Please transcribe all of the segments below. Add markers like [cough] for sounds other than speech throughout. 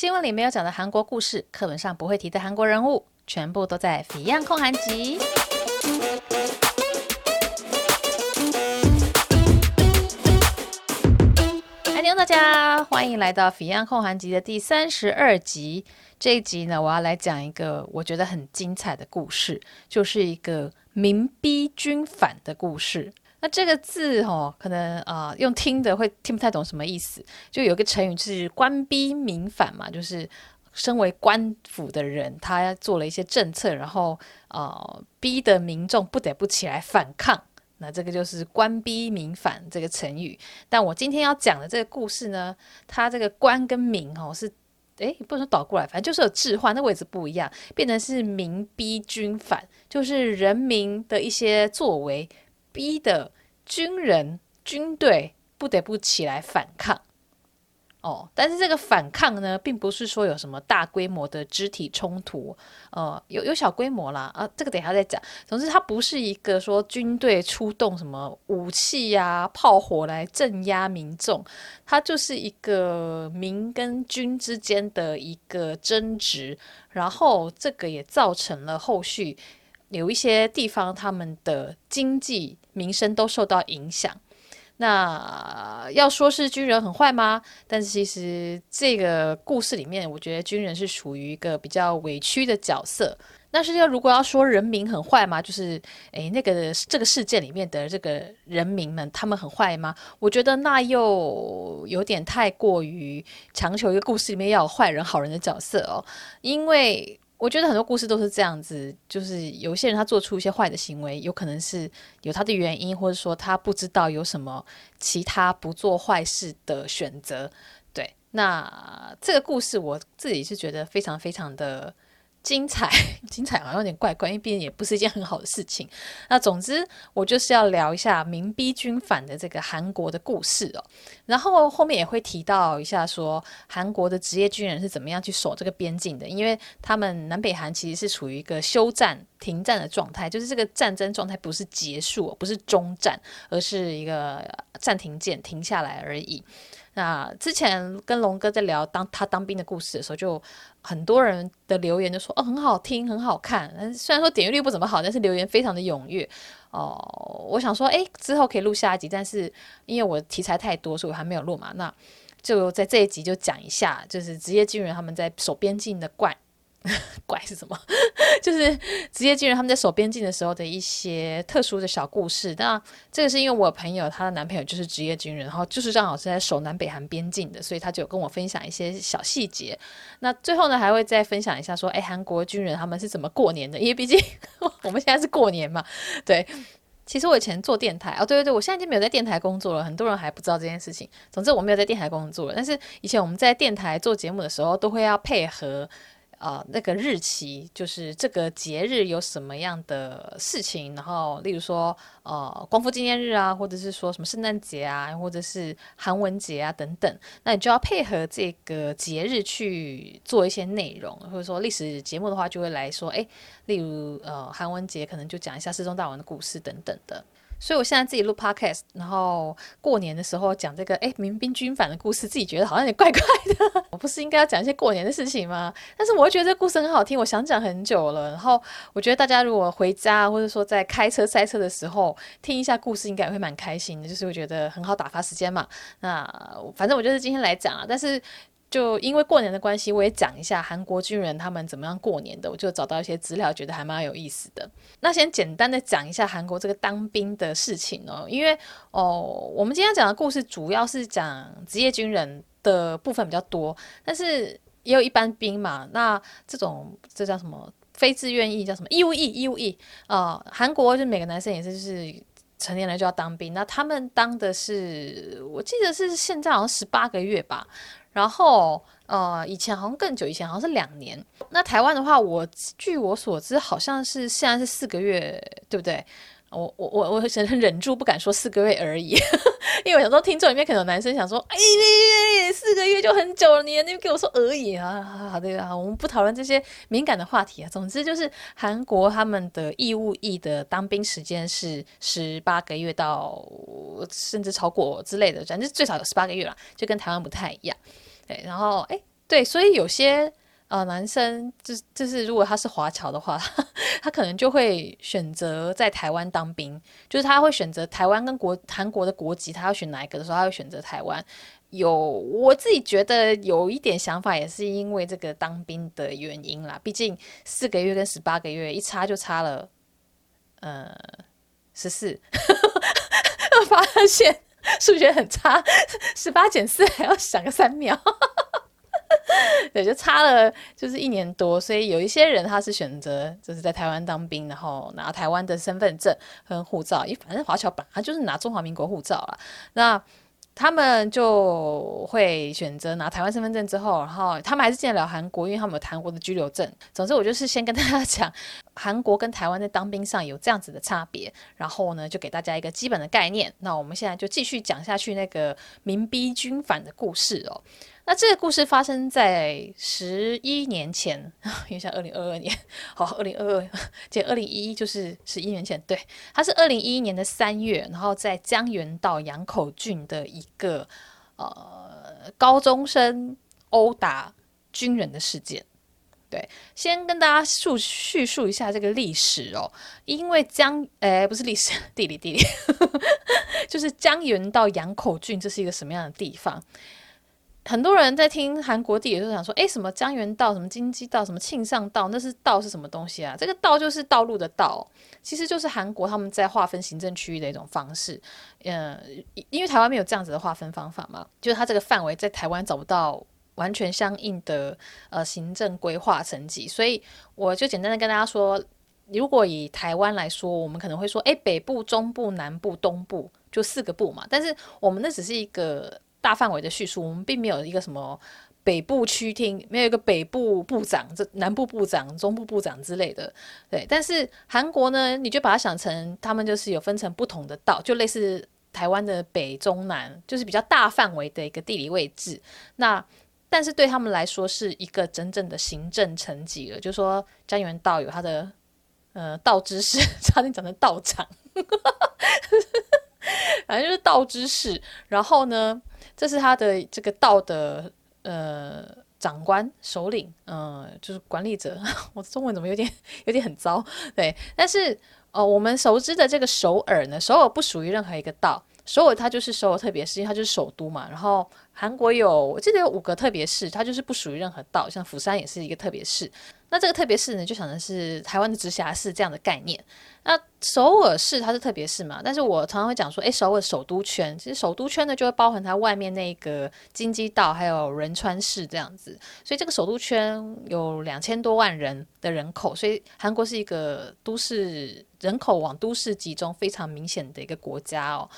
新闻里没有讲的韩国故事，课本上不会提的韩国人物，全部都在《Fion 焢韩集》。嗨，大家欢迎来到《Fion 焢韩集》的第三十二集。这一集呢，我要来讲一个我觉得很精彩的故事，就是一个民逼军反的故事。那这个字哦，可能啊、用听的会听不太懂什么意思。就有个成语是“官逼民反”嘛，就是身为官府的人，他做了一些政策，然后呃逼得民众不得不起来反抗。那这个就是“官逼民反”这个成语。但我今天要讲的这个故事呢，它这个“官”跟“民”哦是诶，不能说倒过来，反正就是有置换，那位置不一样，变成是民逼军反，就是人民的一些作为。逼的军人、军队不得不起来反抗哦，但是这个反抗呢，并不是说有什么大规模的肢体冲突，呃，有有小规模啦，啊，这个等一下再讲。总之，它不是一个说军队出动什么武器呀、炮火来镇压民众，它就是一个民跟军之间的一个争执，然后这个也造成了后续。有一些地方，他们的经济民生都受到影响。那要说是军人很坏吗？但是其实这个故事里面，我觉得军人是处于一个比较委屈的角色。但是要如果要说人民很坏吗？就是诶，那个这个事件里面的这个人民们，他们很坏吗？我觉得那又有点太过于强求一个故事里面要有坏人好人的角色哦，因为。我觉得很多故事都是这样子，就是有些人他做出一些坏的行为，有可能是有他的原因，或者说他不知道有什么其他不做坏事的选择。对，那这个故事我自己是觉得非常非常的。精彩，[laughs] 精彩好像有点怪怪，因为毕竟也不是一件很好的事情。那总之，我就是要聊一下民逼军反的这个韩国的故事哦。然后后面也会提到一下，说韩国的职业军人是怎么样去守这个边境的，因为他们南北韩其实是处于一个休战、停战的状态，就是这个战争状态不是结束，不是终战，而是一个暂停键，停下来而已。那之前跟龙哥在聊当他当兵的故事的时候，就很多人的留言就说哦，很好听，很好看。嗯虽然说点阅率不怎么好，但是留言非常的踊跃哦。我想说，哎，之后可以录下一集，但是因为我题材太多，所以我还没有录嘛。那就在这一集就讲一下，就是职业军人他们在守边境的怪。[laughs] 怪是什么？[laughs] 就是职业军人他们在守边境的时候的一些特殊的小故事。那这个是因为我朋友她的男朋友就是职业军人，然后就是正好是在守南北韩边境的，所以他就有跟我分享一些小细节。那最后呢，还会再分享一下说，哎，韩国军人他们是怎么过年的？因为毕竟 [laughs] 我们现在是过年嘛。对，其实我以前做电台哦，对对对，我现在已经没有在电台工作了，很多人还不知道这件事情。总之我没有在电台工作，但是以前我们在电台做节目的时候，都会要配合。呃，那个日期就是这个节日有什么样的事情，然后例如说呃光复纪念日啊，或者是说什么圣诞节啊，或者是韩文节啊等等，那你就要配合这个节日去做一些内容，或者说历史节目的话就会来说，哎，例如呃韩文节可能就讲一下四中大王的故事等等的。所以，我现在自己录 podcast，然后过年的时候讲这个哎民兵军反的故事，自己觉得好像有点怪怪的。[laughs] 我不是应该要讲一些过年的事情吗？但是我会觉得这故事很好听，我想讲很久了。然后我觉得大家如果回家或者说在开车塞车的时候听一下故事，应该也会蛮开心的。就是我觉得很好打发时间嘛。那反正我就是今天来讲啊，但是。就因为过年的关系，我也讲一下韩国军人他们怎么样过年的。我就找到一些资料，觉得还蛮有意思的。那先简单的讲一下韩国这个当兵的事情哦，因为哦，我们今天讲的故事主要是讲职业军人的部分比较多，但是也有一般兵嘛。那这种这叫什么？非自愿役叫什么？义务役，义务役啊。韩国就每个男生也是就是成年人就要当兵，那他们当的是，我记得是现在好像十八个月吧。然后，呃，以前好像更久，以前好像是两年。那台湾的话，我据我所知，好像是现在是四个月，对不对？我我我我忍忍住不敢说四个月而已，[laughs] 因为我想说听众里面可能有男生想说，哎，四个月就很久了，你你给我说而已啊？好的啊，我们不讨论这些敏感的话题啊。总之就是韩国他们的义务役的当兵时间是十八个月到甚至超过之类的，反正最少有十八个月了，就跟台湾不太一样。对，然后哎。对，所以有些呃男生，就就是如果他是华侨的话，[laughs] 他可能就会选择在台湾当兵，就是他会选择台湾跟国韩国的国籍，他要选哪一个的时候，他会选择台湾。有我自己觉得有一点想法，也是因为这个当兵的原因啦。毕竟四个月跟十八个月一差就差了，呃，十四，[laughs] 发现数学很差，十八减四还要想个三秒，[laughs] 对，就差了就是一年多。所以有一些人他是选择就是在台湾当兵，然后拿台湾的身份证和护照，因为反正华侨本来就是拿中华民国护照啦。那他们就会选择拿台湾身份证之后，然后他们还是进得了韩国，因为他们有韩国的居留证。总之，我就是先跟大家讲，韩国跟台湾在当兵上有这样子的差别，然后呢，就给大家一个基本的概念。那我们现在就继续讲下去那个民逼军反的故事哦。那这个故事发生在十一年前，[laughs] 因为像二零二二年，好，二零二二减二零一一就是十一年前，对，它是二零一一年的三月，然后在江原道杨口郡的一个呃高中生殴打军人的事件。对，先跟大家述叙述一下这个历史哦，因为江，诶，不是历史，地理地理，[laughs] 就是江原道杨口郡，这是一个什么样的地方？很多人在听韩国地理，就想说：“哎，什么江原道，什么京畿道，什么庆尚道，那是道是什么东西啊？”这个道就是道路的道，其实就是韩国他们在划分行政区域的一种方式。嗯，因为台湾没有这样子的划分方法嘛，就是它这个范围在台湾找不到完全相应的呃行政规划层级，所以我就简单的跟大家说，如果以台湾来说，我们可能会说：“哎，北部、中部、南部、东部，就四个部嘛。”但是我们那只是一个。大范围的叙述，我们并没有一个什么北部区厅，没有一个北部部长、这南部部长、中部部长之类的。对，但是韩国呢，你就把它想成，他们就是有分成不同的道，就类似台湾的北中南，就是比较大范围的一个地理位置。那但是对他们来说，是一个真正的行政层级了。就是说江原道有他的呃道知事，差点讲成道长，[laughs] 反正就是道知事。然后呢，这是他的这个道的呃长官首领，嗯、就是管理者。[laughs] 我中文怎么有点有点很糟？对，但是呃，我们熟知的这个首尔呢，首尔不属于任何一个道，首尔它就是首尔特别市，因为它就是首都嘛。然后韩国有我记得有五个特别市，它就是不属于任何道，像釜山也是一个特别市。那这个特别市呢，就想的是台湾的直辖市这样的概念。那首尔市它是特别市嘛，但是我常常会讲说，诶，首尔首都圈，其实首都圈呢就会包含它外面那个京畿道还有仁川市这样子。所以这个首都圈有两千多万人的人口，所以韩国是一个都市人口往都市集中非常明显的一个国家哦。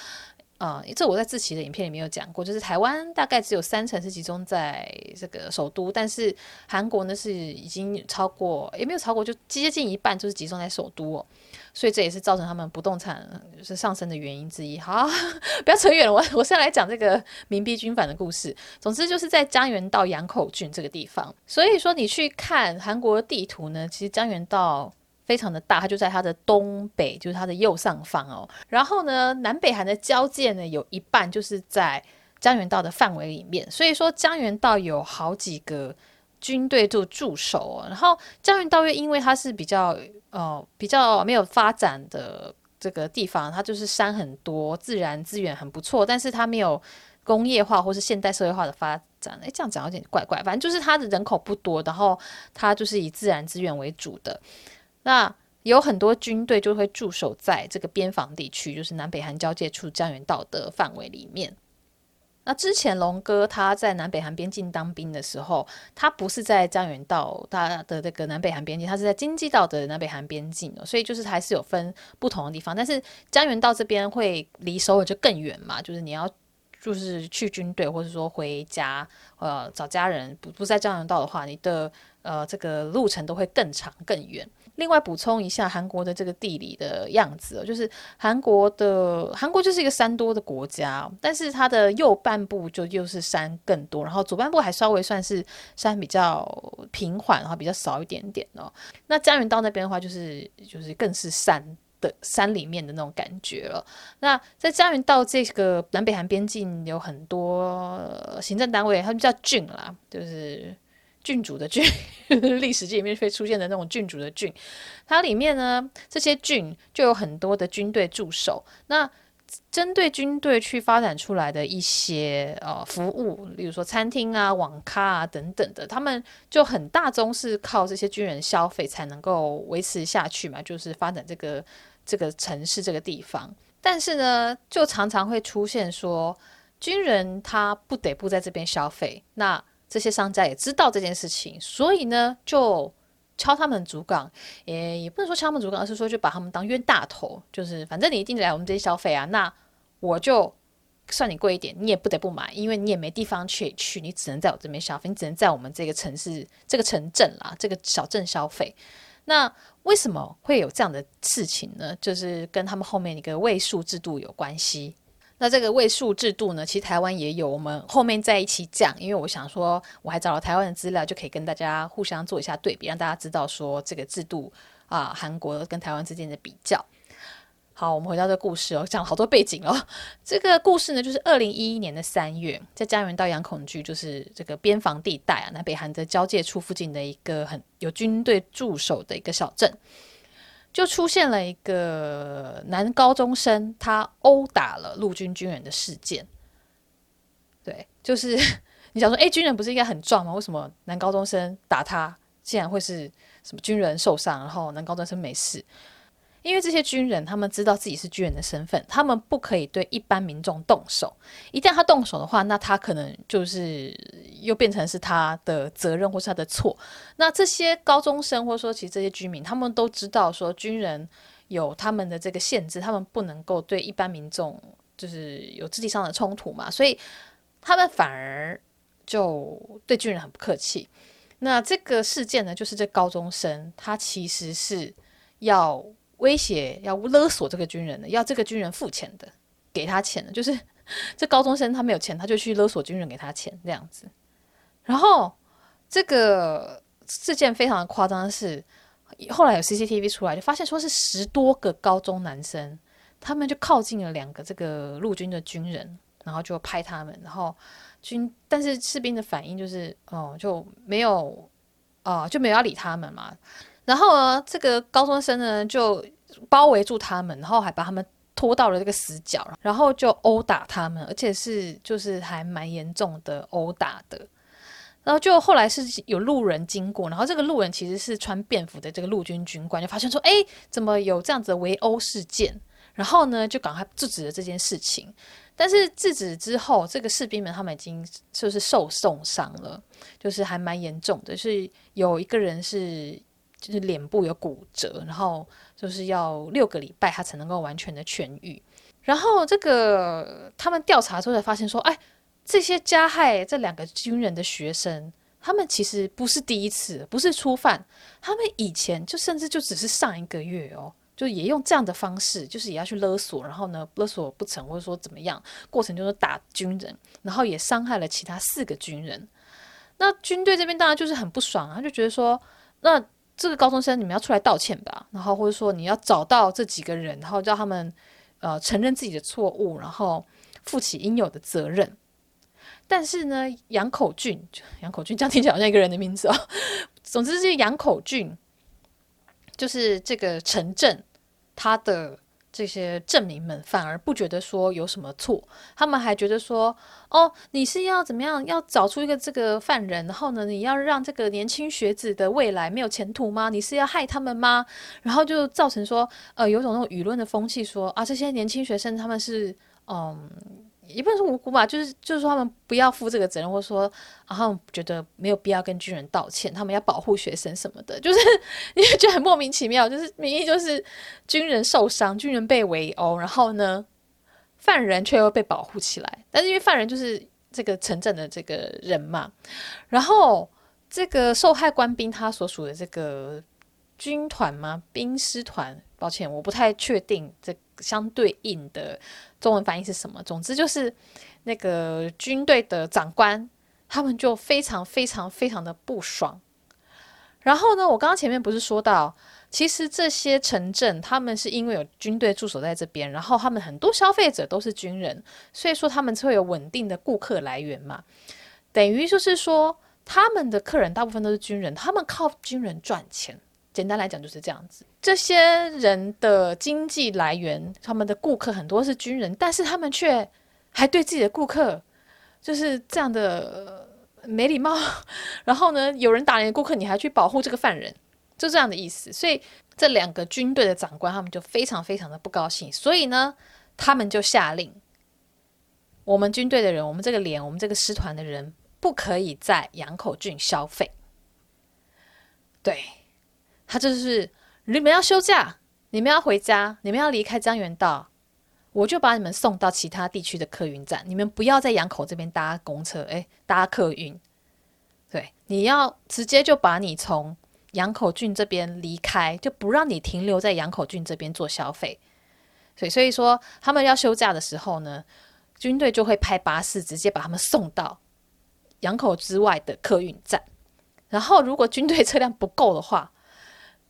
啊、这我在志祺的影片里面有讲过，就是台湾大概只有三成是集中在这个首都，但是韩国呢是已经超过，也没有超过，就接近一半就是集中在首都哦，所以这也是造成他们不动产是上升的原因之一。好，[laughs] 不要扯远了，我我现在来讲这个民逼军反的故事。总之就是在江原道杨口郡这个地方，所以说你去看韩国的地图呢，其实江原道。非常的大，它就在它的东北，就是它的右上方哦。然后呢，南北韩的交界呢，有一半就是在江原道的范围里面。所以说，江原道有好几个军队做驻守哦。然后江原道因为它是比较呃比较没有发展的这个地方，它就是山很多，自然资源很不错，但是它没有工业化或是现代社会化的发展。诶，这样讲有点怪怪，反正就是它的人口不多，然后它就是以自然资源为主的。那有很多军队就会驻守在这个边防地区，就是南北韩交界处江原道的范围里面。那之前龙哥他在南北韩边境当兵的时候，他不是在江原道他的这个南北韩边境，他是在京畿道的南北韩边境哦，所以就是还是有分不同的地方。但是江原道这边会离首尔就更远嘛，就是你要就是去军队或者说回家呃找家人，不不在江原道的话，你的呃这个路程都会更长更远。另外补充一下韩国的这个地理的样子哦，就是韩国的韩国就是一个山多的国家，但是它的右半部就又是山更多，然后左半部还稍微算是山比较平缓，然后比较少一点点哦。那江原道那边的话，就是就是更是山的山里面的那种感觉了。那在江原道这个南北韩边境有很多行政单位，他们叫郡啦，就是郡主的郡，[laughs] 历史剧里面会出现的那种郡主的郡，它里面呢，这些郡就有很多的军队驻守。那针对军队去发展出来的一些呃服务，例如说餐厅啊、网咖啊等等的，他们就很大宗是靠这些军人消费才能够维持下去嘛，就是发展这个这个城市这个地方。但是呢，就常常会出现说，军人他不得不在这边消费，那这些商家也知道这件事情，所以呢就。敲他们竹杠，也也不能说敲他们竹杠，而是说就把他们当冤大头，就是反正你一定来我们这些消费啊，那我就算你贵一点，你也不得不买，因为你也没地方去去，你只能在我这边消费，你只能在我们这个城市、这个城镇啦、这个小镇消费。那为什么会有这样的事情呢？就是跟他们后面一个位数制度有关系。那这个位数制度呢，其实台湾也有，我们后面再一起讲。因为我想说，我还找了台湾的资料，就可以跟大家互相做一下对比，让大家知道说这个制度啊，韩国跟台湾之间的比较。好，我们回到这个故事哦，讲好多背景哦。这个故事呢，就是二零一一年的三月，在江原道养恐惧，就是这个边防地带啊，南北韩的交界处附近的一个很有军队驻守的一个小镇。就出现了一个男高中生，他殴打了陆军军人的事件。对，就是 [laughs] 你想说，哎，军人不是应该很壮吗？为什么男高中生打他，竟然会是什么军人受伤，然后男高中生没事？因为这些军人，他们知道自己是军人的身份，他们不可以对一般民众动手。一旦他动手的话，那他可能就是又变成是他的责任或是他的错。那这些高中生或者说其实这些居民，他们都知道说军人有他们的这个限制，他们不能够对一般民众就是有肢体上的冲突嘛，所以他们反而就对军人很不客气。那这个事件呢，就是这高中生他其实是要。威胁要勒索这个军人的，要这个军人付钱的，给他钱的，就是 [laughs] 这高中生他没有钱，他就去勒索军人给他钱这样子。然后这个事件非常的夸张的是，后来有 CCTV 出来，就发现说是十多个高中男生，他们就靠近了两个这个陆军的军人，然后就拍他们，然后军但是士兵的反应就是哦就没有啊、就没有要理他们嘛。然后呢，这个高中生呢就包围住他们，然后还把他们拖到了这个死角，然后就殴打他们，而且是就是还蛮严重的殴打的。然后就后来是有路人经过，然后这个路人其实是穿便服的这个陆军军官，就发现说，哎，怎么有这样子的围殴事件？然后呢，就赶快制止了这件事情。但是制止之后，这个士兵们他们已经就是受重伤了，就是还蛮严重的，是有一个人是。就是脸部有骨折，然后就是要六个礼拜他才能够完全的痊愈。然后这个他们调查之后才发现说，哎，这些加害这两个军人的学生，他们其实不是第一次，不是初犯，他们以前就甚至就只是上一个月哦，就也用这样的方式，就是也要去勒索，然后呢勒索不成或者说怎么样，过程就是打军人，然后也伤害了其他四个军人。那军队这边当然就是很不爽啊，就觉得说那。这个高中生，你们要出来道歉吧，然后或者说你要找到这几个人，然后叫他们呃承认自己的错误，然后负起应有的责任。但是呢，杨口俊，杨口俊这样听起来好像一个人的名字哦。[laughs] 总之，这杨口俊就是这个城镇他的。这些证明们反而不觉得说有什么错，他们还觉得说，哦，你是要怎么样，要找出一个这个犯人，然后呢，你要让这个年轻学子的未来没有前途吗？你是要害他们吗？然后就造成说，呃，有种那种舆论的风气，说啊，这些年轻学生他们是，嗯。也不能说无辜吧，就是就是说他们不要负这个责任，或者说，然后觉得没有必要跟军人道歉，他们要保护学生什么的，就是 [laughs] 你觉得很莫名其妙，就是明明就是军人受伤，军人被围殴，然后呢，犯人却又被保护起来，但是因为犯人就是这个城镇的这个人嘛，然后这个受害官兵他所属的这个军团吗？兵师团？抱歉，我不太确定这相对应的。中文翻译是什么？总之就是那个军队的长官，他们就非常非常非常的不爽。然后呢，我刚刚前面不是说到，其实这些城镇他们是因为有军队驻守在这边，然后他们很多消费者都是军人，所以说他们会有稳定的顾客来源嘛。等于就是说，他们的客人大部分都是军人，他们靠军人赚钱。简单来讲就是这样子。这些人的经济来源，他们的顾客很多是军人，但是他们却还对自己的顾客就是这样的没礼貌。然后呢，有人打你的顾客，你还去保护这个犯人，就这样的意思。所以这两个军队的长官他们就非常非常的不高兴。所以呢，他们就下令，我们军队的人，我们这个连，我们这个师团的人。不可以在羊口郡消费。对，他就是你们要休假，你们要回家，你们要离开江原道，我就把你们送到其他地区的客运站。你们不要在洋口这边搭公车，哎，搭客运。对，你要直接就把你从杨口郡这边离开，就不让你停留在杨口郡这边做消费。所以，所以说他们要休假的时候呢，军队就会派巴士直接把他们送到。杨口之外的客运站，然后如果军队车辆不够的话，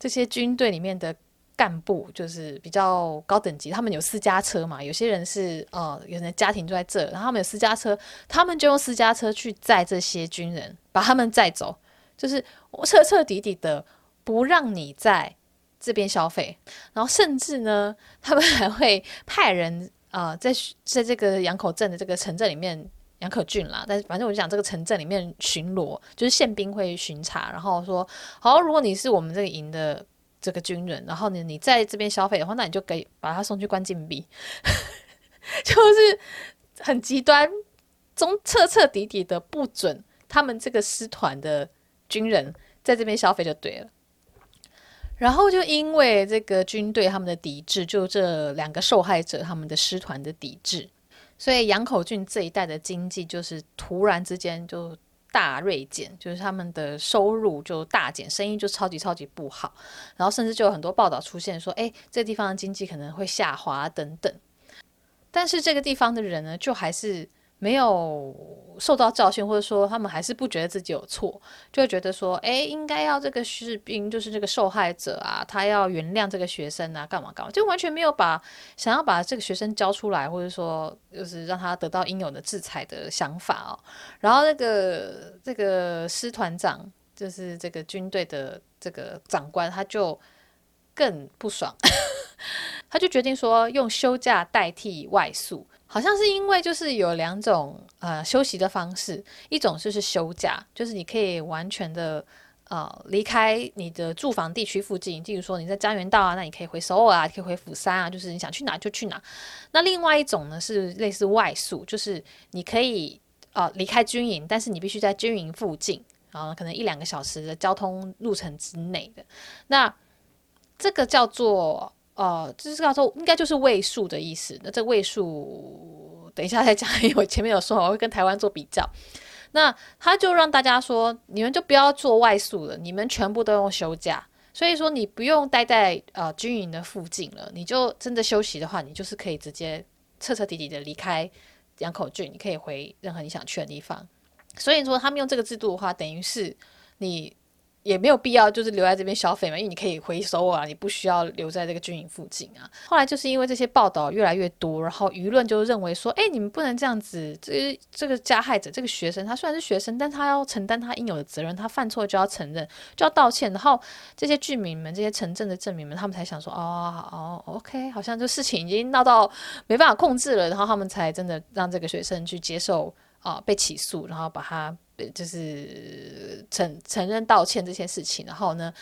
这些军队里面的干部就是比较高等级，他们有私家车嘛，有些人是呃，有人家庭就在这，然后他们有私家车，他们就用私家车去载这些军人，把他们载走，就是彻彻底底的不让你在这边消费，然后甚至呢，他们还会派人啊、在在这个羊口镇的这个城镇里面。杨可俊啦，但是反正我就讲这个城镇里面巡逻，就是宪兵会巡查，然后说好，如果你是我们这个营的这个军人，然后呢你在这边消费的话，那你就可以把他送去关禁闭，[laughs] 就是很极端，中彻彻底底的不准他们这个师团的军人在这边消费就对了。然后就因为这个军队他们的抵制，就这两个受害者他们的师团的抵制。所以杨口郡这一带的经济就是突然之间就大锐减，就是他们的收入就大减，生意就超级超级不好，然后甚至就有很多报道出现说，哎，这个地方的经济可能会下滑等等。但是这个地方的人呢，就还是。没有受到教训，或者说他们还是不觉得自己有错，就会觉得说，哎，应该要这个士兵就是这个受害者啊，他要原谅这个学生啊，干嘛干嘛，就完全没有把想要把这个学生交出来，或者说就是让他得到应有的制裁的想法哦。然后那个这个师团长，就是这个军队的这个长官，他就更不爽，[laughs] 他就决定说用休假代替外宿。好像是因为就是有两种呃休息的方式，一种就是休假，就是你可以完全的呃离开你的住房地区附近，例如说你在江原道啊，那你可以回首尔啊，可以回釜山啊，就是你想去哪就去哪。那另外一种呢是类似外宿，就是你可以呃离开军营，但是你必须在军营附近，然后可能一两个小时的交通路程之内的。那这个叫做。哦，这是叫做应该就是位数的意思。那这位数等一下再讲，因为我前面有说我会跟台湾做比较。那他就让大家说，你们就不要做外宿了，你们全部都用休假。所以说你不用待在呃军营的附近了，你就真的休息的话，你就是可以直接彻彻底底的离开杨口郡，你可以回任何你想去的地方。所以说他们用这个制度的话，等于是你。也没有必要就是留在这边消费嘛，因为你可以回收啊，你不需要留在这个军营附近啊。后来就是因为这些报道越来越多，然后舆论就认为说，哎，你们不能这样子，这这个加害者这个学生，他虽然是学生，但他要承担他应有的责任，他犯错就要承认，就要道歉。然后这些居民们、这些城镇的镇民们，他们才想说，哦哦，OK，好像这事情已经闹到没办法控制了，然后他们才真的让这个学生去接受啊、被起诉，然后把他。就是承承认道歉这些事情，然后呢，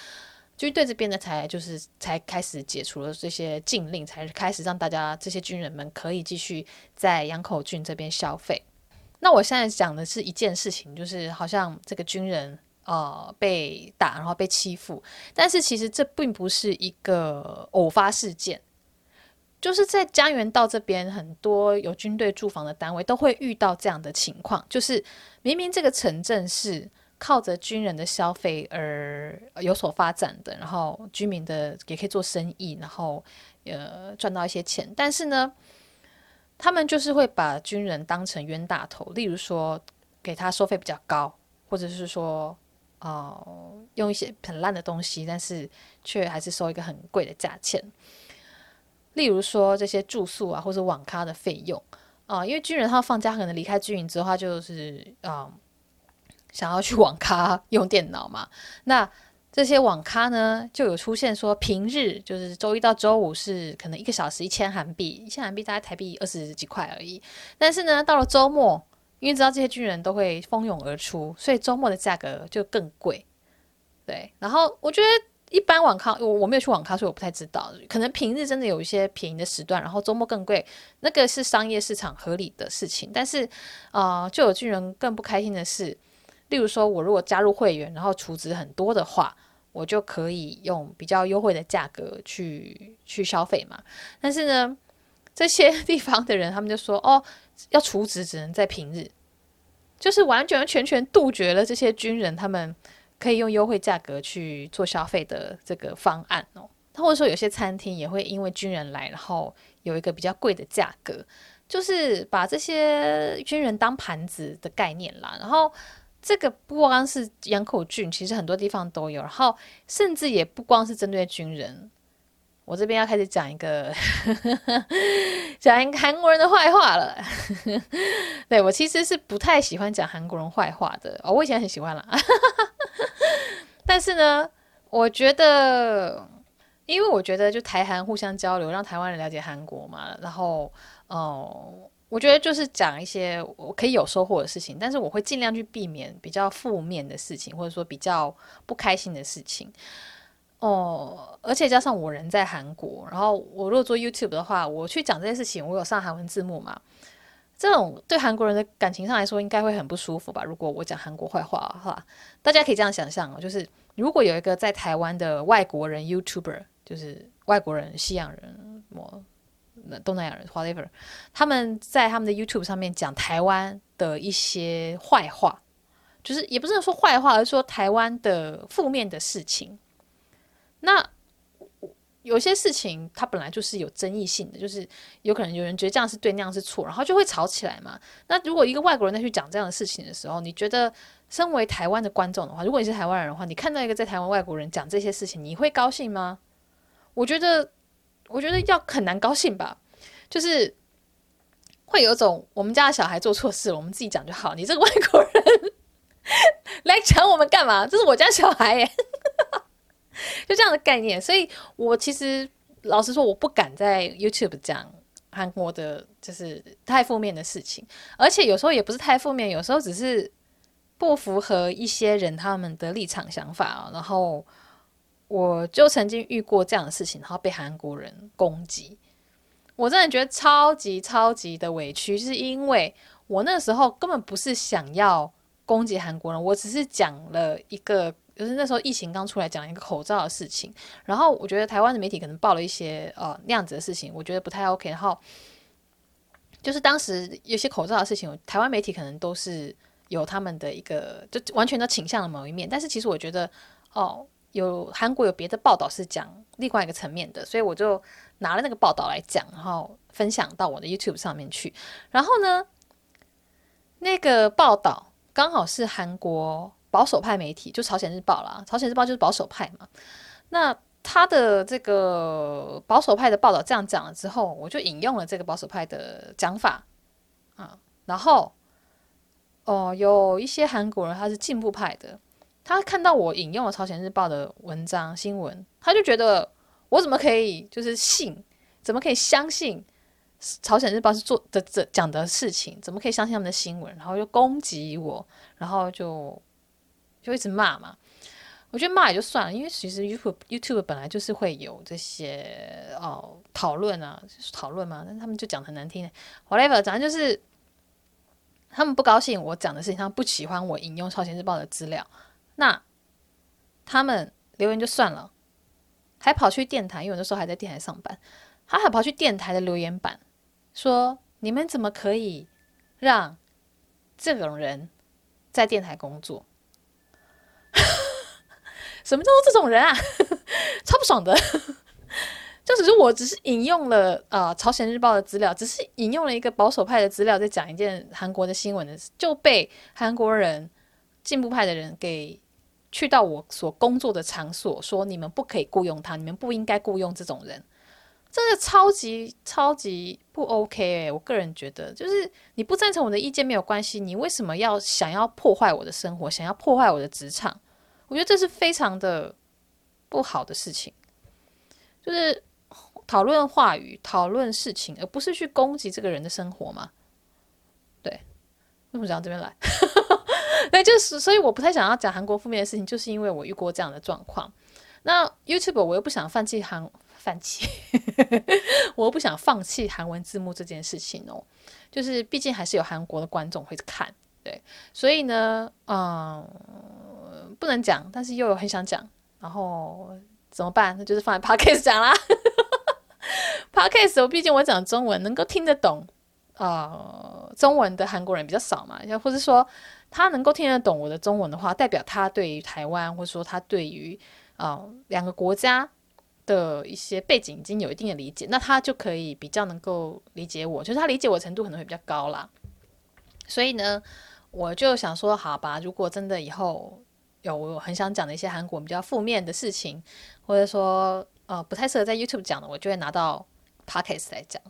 军队这边呢才就是才开始解除了这些禁令，才开始让大家这些军人们可以继续在杨口郡这边消费。那我现在讲的是一件事情，就是好像这个军人呃被打，然后被欺负，但是其实这并不是一个偶发事件。就是在江原道这边，很多有军队驻防的单位都会遇到这样的情况，就是明明这个城镇是靠着军人的消费而有所发展的，然后居民的也可以做生意，然后呃赚到一些钱，但是呢，他们就是会把军人当成冤大头，例如说给他收费比较高，或者是说哦、用一些很烂的东西，但是却还是收一个很贵的价钱。例如说这些住宿啊，或者网咖的费用啊，因为军人他放假可能离开军营之后，他就是啊、想要去网咖用电脑嘛。那这些网咖呢，就有出现说平日就是周一到周五是可能一个小时一千韩币，一千韩币大概台币二十几块而已。但是呢，到了周末，因为知道这些军人都会蜂拥而出，所以周末的价格就更贵。对，然后我觉得一般网咖，我我没有去网咖，所以我不太知道。可能平日真的有一些便宜的时段，然后周末更贵，那个是商业市场合理的事情。但是，啊、呃，就有军人更不开心的是，例如说我如果加入会员，然后储值很多的话，我就可以用比较优惠的价格去去消费嘛。但是呢，这些 [laughs] 地方的人他们就说，哦，要储值只能在平日，就是完全全全杜绝了这些军人他们。可以用优惠价格去做消费的这个方案哦，或者说有些餐厅也会因为军人来，然后有一个比较贵的价格，就是把这些军人当盘子的概念啦。然后这个不光是羊口郡，其实很多地方都有，然后甚至也不光是针对军人。我这边要开始讲一个 [laughs] 讲一个韩国人的坏话了。[laughs] 对，我其实是不太喜欢讲韩国人坏话的哦，我以前很喜欢啦。但是呢，我觉得，因为我觉得就台韩互相交流，让台湾人了解韩国嘛。然后，哦、我觉得就是讲一些我可以有收获的事情，但是我会尽量去避免比较负面的事情，或者说比较不开心的事情。哦，而且加上我人在韩国，然后我如果做 YouTube 的话，我去讲这些事情，我有上韩文字幕嘛？这种对韩国人的感情上来说，应该会很不舒服吧？如果我讲韩国坏话的话，大家可以这样想象哦，就是如果有一个在台湾的外国人 YouTuber，就是外国人、西洋人、么东南亚人，whatever，他们在他们的 YouTube 上面讲台湾的一些坏话，就是也不是说坏话，而是说台湾的负面的事情。那有些事情它本来就是有争议性的，就是有可能有人觉得这样是对，那样是错，然后就会吵起来嘛。那如果一个外国人再去讲这样的事情的时候，你觉得身为台湾的观众的话，如果你是台湾人的话，你看到一个在台湾外国人讲这些事情，你会高兴吗？我觉得，我觉得要很难高兴吧。就是会有种我们家的小孩做错事了，我们自己讲就好。你这个外国人 [laughs] 来讲我们干嘛？这是我家小孩耶。[laughs] 就这样的概念，所以我其实老实说，我不敢在 YouTube 讲韩国的，就是太负面的事情，而且有时候也不是太负面，有时候只是不符合一些人他们的立场想法啊。然后我就曾经遇过这样的事情，然后被韩国人攻击，我真的觉得超级超级的委屈，是因为我那时候根本不是想要攻击韩国人，我只是讲了一个。就是那时候疫情刚出来，讲一个口罩的事情，然后我觉得台湾的媒体可能报了一些呃那样子的事情，我觉得不太 OK。然后就是当时有些口罩的事情，台湾媒体可能都是有他们的一个就完全的倾向的某一面，但是其实我觉得哦，有韩国有别的报道是讲另外一个层面的，所以我就拿了那个报道来讲，然后分享到我的 YouTube 上面去。然后呢，那个报道刚好是韩国。保守派媒体就朝鲜日报啦，朝鲜日报就是保守派嘛。那他的这个保守派的报道这样讲了之后，我就引用了这个保守派的讲法啊。然后哦，有一些韩国人他是进步派的，他看到我引用了朝鲜日报的文章新闻，他就觉得我怎么可以就是信，怎么可以相信朝鲜日报是做的这讲的事情，怎么可以相信他们的新闻？然后就攻击我，然后就。就一直骂嘛，我觉得骂也就算了，因为其实 YouTube YouTube 本来就是会有这些哦讨论啊，讨论嘛，但他们就讲很难听，whatever，反正就是他们不高兴我讲的事情，他们不喜欢我引用朝鲜日报的资料，那他们留言就算了，还跑去电台，因为我那时候还在电台上班，他还跑去电台的留言板说：“你们怎么可以让这种人在电台工作？” [laughs] 什么叫做这种人啊？[laughs] 超不爽的！就只是我只是引用了啊、呃《朝鲜日报》的资料，只是引用了一个保守派的资料，在讲一件韩国的新闻的事，就被韩国人进步派的人给去到我所工作的场所，说你们不可以雇佣他，你们不应该雇佣这种人。真的超级超级不 OK 欸，我个人觉得，就是你不赞成我的意见没有关系，你为什么要想要破坏我的生活，想要破坏我的职场？我觉得这是非常的不好的事情，就是讨论话语、讨论事情，而不是去攻击这个人的生活嘛。对，为什么讲到这边来？[laughs] 那就是，所以我不太想要讲韩国负面的事情，就是因为我遇过这样的状况。那 YouTube 我又不想放弃韩。放弃，[laughs] 我又不想放弃韩文字幕这件事情哦，就是毕竟还是有韩国的观众会看，对，所以呢，嗯，不能讲，但是又很想讲，然后怎么办？那就是放在 [laughs] Podcast 讲啦。[laughs] Podcast 我毕竟我讲中文，能够听得懂呃中文的韩国人比较少嘛，或者说他能够听得懂我的中文的话，代表他对于台湾，或者说他对于啊两个国家。的一些背景已经有一定的理解，那他就可以比较能够理解我，就是他理解我程度可能会比较高啦。所以呢，我就想说，好吧，如果真的以后有我很想讲的一些韩国比较负面的事情，或者说呃不太适合在 YouTube 讲的，我就会拿到 Podcast 来讲。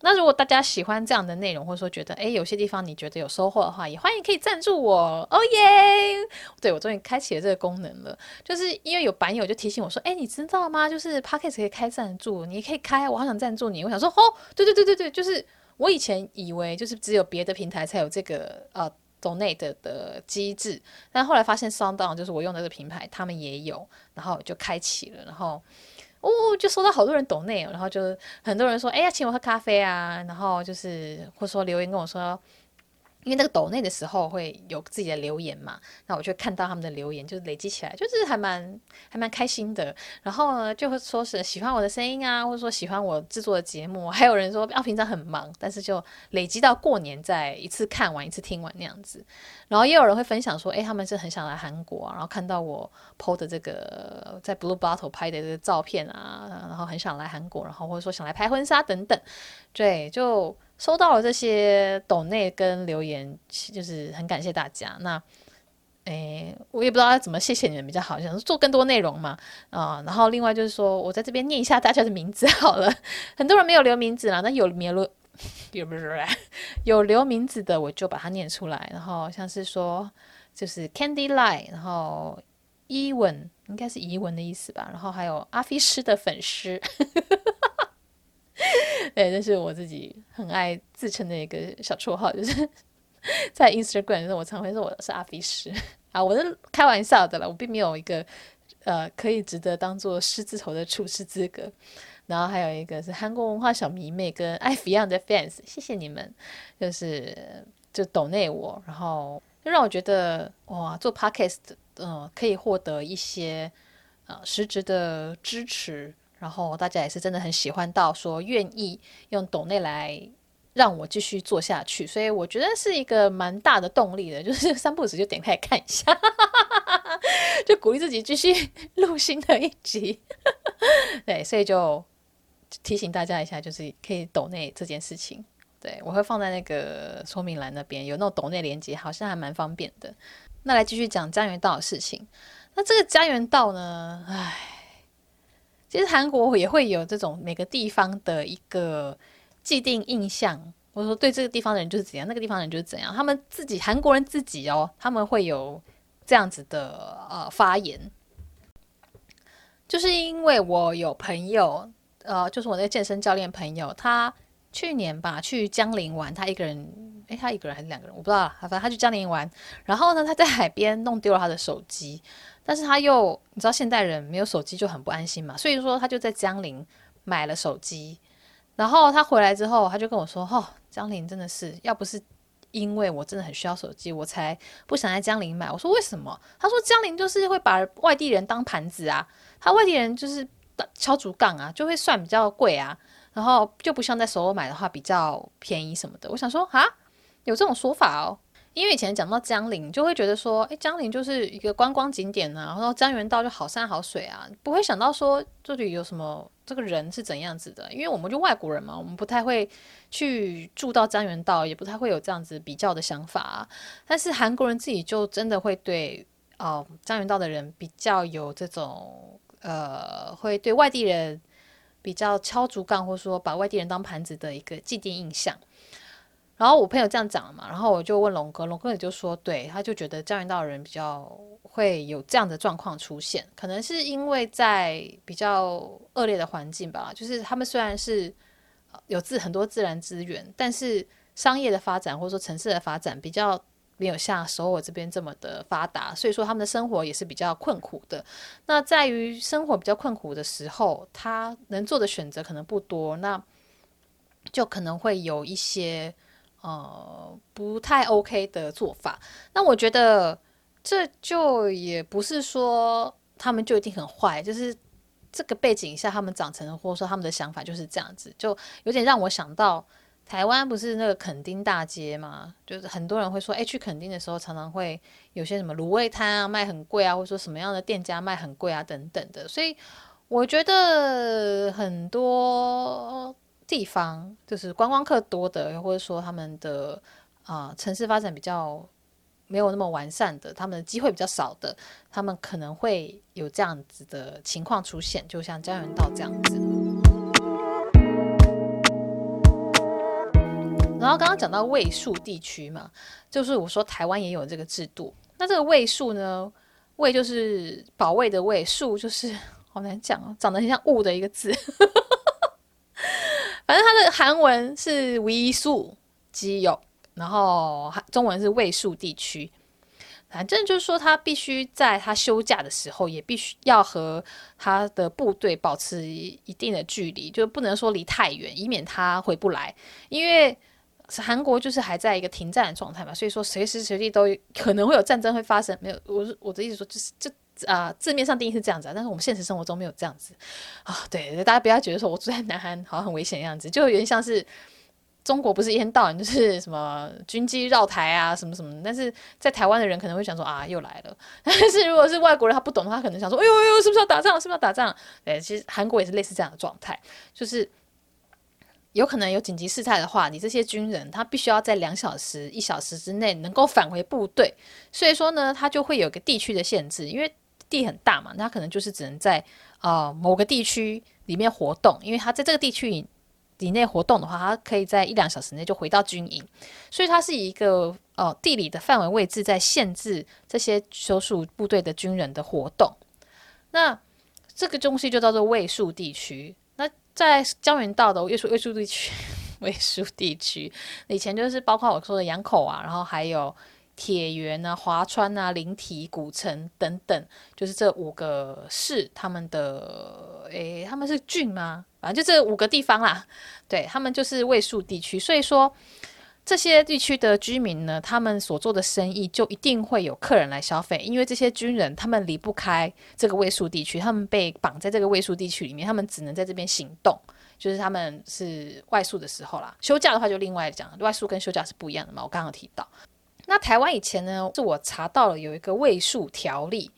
那如果大家喜欢这样的内容，或者说觉得诶有些地方你觉得有收获的话，也欢迎可以赞助我哦耶！对，我终于开启了这个功能了，就是因为有版友就提醒我说，诶，你知道吗？就是 Podcast 可以开赞助，你可以开，我好想赞助你。我想说，哦，对对对对对，就是我以前以为就是只有别的平台才有这个呃 Donate 的机制，但后来发现 Sound 就是我用的这个平台，他们也有，然后就开启了，然后。哦，就收到好多人懂内，然后就很多人说，哎呀，请我喝咖啡啊，然后就是或说留言跟我说。因为那个抖内的时候会有自己的留言嘛，那我就看到他们的留言，就累积起来，就是还蛮还蛮开心的。然后呢，就会说是喜欢我的声音啊，或者说喜欢我制作的节目。还有人说啊，平常很忙，但是就累积到过年再一次看完一次听完那样子。然后也有人会分享说，诶，他们是很想来韩国啊，然后看到我 PO 的这个在 Blue Bottle 拍的这个照片啊，然后很想来韩国，然后或者说想来拍婚纱等等，对，就。收到了这些抖内跟留言，就是很感谢大家。那，诶，我也不知道要怎么谢谢你们比较好，想做更多内容嘛啊。然后另外就是说我在这边念一下大家的名字好了，很多人没有留名字啦，那有留有不是有留名字的我就把它念出来。然后像是说就是 Candy Lie，然后伊文应该是伊文的意思吧。然后还有阿飞师的粉丝。[laughs] 对，这是我自己很爱自称的一个小绰号，就是 [laughs] 在 Instagram 上，我常会说我是阿飞师啊，我是开玩笑的啦，我并没有一个呃可以值得当做狮子头的厨师资格。然后还有一个是韩国文化小迷妹跟爱 Fion 的 fans，谢谢你们，就是就抖内我，然后就让我觉得哇，做 Podcast 嗯、可以获得一些呃实质的支持。然后大家也是真的很喜欢到说愿意用抖内来让我继续做下去，所以我觉得是一个蛮大的动力的，[laughs] 就是三不五时就点开看一下，就鼓励自己继续 [laughs] 录新的一集。[laughs] 对，所以就提醒大家一下，就是可以抖内这件事情，对，我会放在那个说明栏那边有那种抖内连接，好像还蛮方便的。那来继续讲江原道的事情。那这个江原道呢，唉。其实韩国也会有这种每个地方的一个既定印象，或者说对这个地方的人就是怎样，那个地方的人就是怎样。他们自己韩国人自己哦，他们会有这样子的呃发言，就是因为我有朋友，呃，就是我那个健身教练朋友，他去年吧去江陵玩，他一个人，诶，他一个人还是两个人，我不知道，反正他去江陵玩，然后呢，他在海边弄丢了他的手机。但是他又，你知道现代人没有手机就很不安心嘛，所以说他就在江陵买了手机，然后他回来之后，他就跟我说：“哦，江陵真的是，要不是因为我真的很需要手机，我才不想在江陵买。”我说：“为什么？”他说：“江陵就是会把外地人当盘子啊，他外地人就是敲竹杠啊，就会算比较贵啊，然后就不像在首尔买的话比较便宜什么的。”我想说：“啊，有这种说法哦。”因为以前讲到江陵，就会觉得说，诶，江陵就是一个观光景点啊，然后江原道就好山好水啊，不会想到说这里有什么这个人是怎样子的。因为我们就外国人嘛，我们不太会去住到江原道，也不太会有这样子比较的想法啊。但是韩国人自己就真的会对哦江原道的人比较有这种呃，会对外地人比较敲竹杠，或者说把外地人当盘子的一个既定印象。然后我朋友这样讲了嘛，然后我就问龙哥，龙哥也就说，对，他就觉得江原道的人比较会有这样的状况出现，可能是因为在比较恶劣的环境吧，就是他们虽然是有自很多自然资源，但是商业的发展或者说城市的发展比较没有像首尔这边这么的发达，所以说他们的生活也是比较困苦的。那在于生活比较困苦的时候，他能做的选择可能不多，那就可能会有一些。呃，不太 OK 的做法。那我觉得这就也不是说他们就一定很坏，就是这个背景下他们长成，或者说他们的想法就是这样子，就有点让我想到台湾不是那个垦丁大街吗？就是很多人会说，哎，去垦丁的时候常常会有些什么卤味摊啊卖很贵啊，或者说什么样的店家卖很贵啊等等的。所以我觉得很多。地方就是观光客多的，或者说他们的啊、城市发展比较没有那么完善的，他们的机会比较少的，他们可能会有这样子的情况出现，就像江原道这样子。然后刚刚讲到卫戍地区嘛，就是我说台湾也有这个制度。那这个卫戍呢，卫就是保卫的卫，戍就是好难讲哦，长得很像雾的一个字。反正它的韩文是卫戍基友，然后中文是卫戍地区。反正就是说，他必须在他休假的时候，也必须要和他的部队保持一定的距离，就不能说离太远，以免他回不来。因为韩国就是还在一个停战的状态嘛，所以说随时随地都可能会有战争会发生。没有，我我的意思说，就是这。啊、字面上定义是这样子啊，但是我们现实生活中没有这样子啊。对，大家不要觉得说我住在南韩好像很危险的样子，就有点像是中国不是一天到晚就是 [laughs] 什么军机绕台啊，什么什么。但是在台湾的人可能会想说啊，又来了。[laughs] 但是如果是外国人，他不懂的话，可能想说，哎呦哎呦，是不是要打仗？是不是要打仗？对，其实韩国也是类似这样的状态，就是有可能有紧急事态的话，你这些军人他必须要在两小时、一小时之内能够返回部队。所以说呢，他就会有个地区的限制，因为。地很大嘛，那可能就是只能在呃某个地区里面活动，因为他在这个地区以内活动的话，他可以在一两小时内就回到军营，所以它是一个呃地理的范围位置在限制这些所属部队的军人的活动。那这个东西就叫做卫戍地区。那在江原道的卫戍卫戍地区，[laughs] 卫戍地区以前就是包括我说的洋口啊，然后还有。铁原啊、华川啊、灵体、古城等等，就是这五个市，他们的诶，他们是郡吗？反正就这五个地方啦。对，他们就是卫戍地区，所以说这些地区的居民呢，他们所做的生意就一定会有客人来消费，因为这些军人他们离不开这个卫戍地区，他们被绑在这个卫戍地区里面，他们只能在这边行动，就是他们是外宿的时候啦。休假的话就另外讲，外宿跟休假是不一样的嘛。我刚刚提到。那台湾以前呢，是我查到了有一个卫戍条例，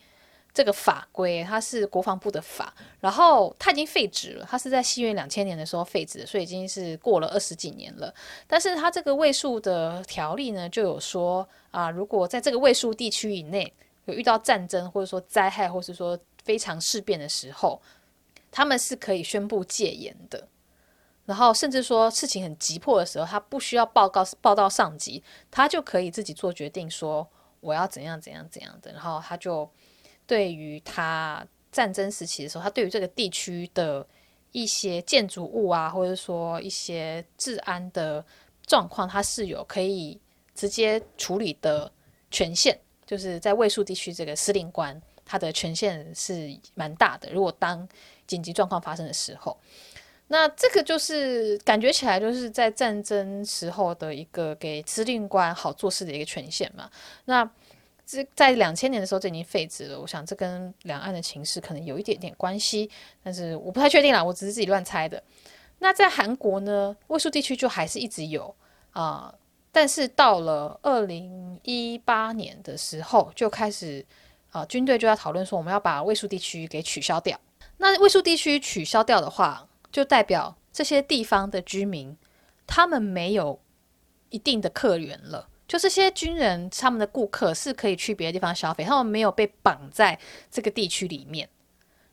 这个法规它是国防部的法，然后它已经废止了，它是在西元两千年的时候废止的，所以已经是过了二十几年了。但是它这个卫戍的条例呢，就有说啊，如果在这个卫戍地区以内有遇到战争或者说灾害，或是说非常事变的时候，他们是可以宣布戒严的。然后甚至说事情很急迫的时候，他不需要报告报到上级，他就可以自己做决定，说我要怎样怎样怎样的。然后他就对于他战争时期的时候，他对于这个地区的一些建筑物啊，或者说一些治安的状况，他是有可以直接处理的权限。就是在卫戍地区，这个司令官他的权限是蛮大的。如果当紧急状况发生的时候。那这个就是感觉起来就是在战争时候的一个给司令官好做事的一个权限嘛。那这在两千年的时候就已经废止了，我想这跟两岸的情势可能有一点点关系，但是我不太确定啦，我只是自己乱猜的。那在韩国呢，卫戍地区就还是一直有啊、但是到了二零一八年的时候就开始啊、军队就要讨论说我们要把卫戍地区给取消掉。那卫戍地区取消掉的话，就代表这些地方的居民，他们没有一定的客源了。就这些军人，他们的顾客是可以去别的地方消费，他们没有被绑在这个地区里面。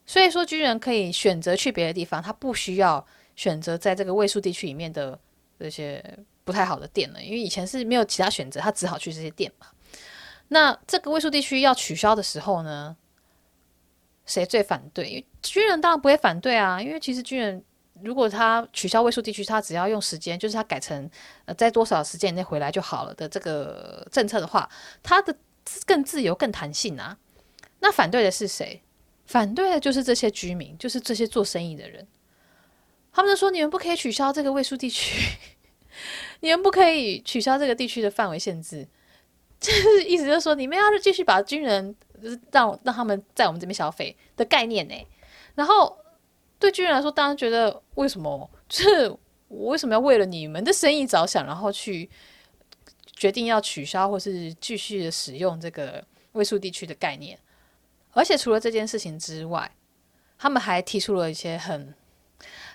所以说军人可以选择去别的地方，他不需要选择在这个卫戍地区里面的这些不太好的店了，因为以前是没有其他选择，他只好去这些店嘛。那这个卫戍地区要取消的时候呢，谁最反对？因为军人当然不会反对啊，因为其实军人如果他取消卫戍地区，他只要用时间，就是他改成呃在多少时间内回来就好了的这个政策的话，他的更自由、更弹性啊。那反对的是谁？反对的就是这些居民，就是这些做生意的人。他们就说：“你们不可以取消这个卫戍地区，[laughs] 你们不可以取消这个地区的范围限制。”就是意思就是说，你们要是继续把军人让让他们在我们这边消费的概念呢？然后对军人来说，当然觉得为什么？就是我为什么要为了你们的生意着想，然后去决定要取消或是继续的使用这个卫戍地区的概念？而且除了这件事情之外，他们还提出了一些很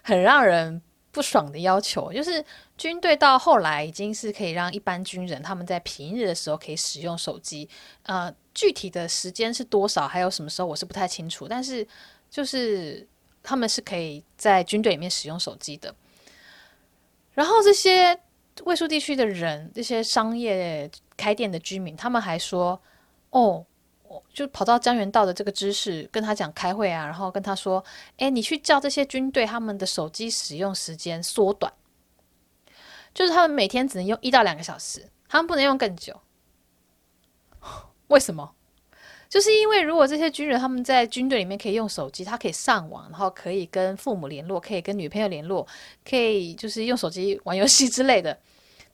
很让人。不爽的要求就是，军队到后来已经是可以让一般军人他们在平日的时候可以使用手机。呃，具体的时间是多少，还有什么时候我是不太清楚。但是就是他们是可以在军队里面使用手机的。然后这些卫戍地区的人，这些商业开店的居民，他们还说：“哦。”就跑到江原道的这个知识跟他讲开会啊，然后跟他说：“哎，你去叫这些军队他们的手机使用时间缩短，就是他们每天只能用一到两个小时，他们不能用更久。[laughs] 为什么？就是因为如果这些军人他们在军队里面可以用手机，他可以上网，然后可以跟父母联络，可以跟女朋友联络，可以就是用手机玩游戏之类的。”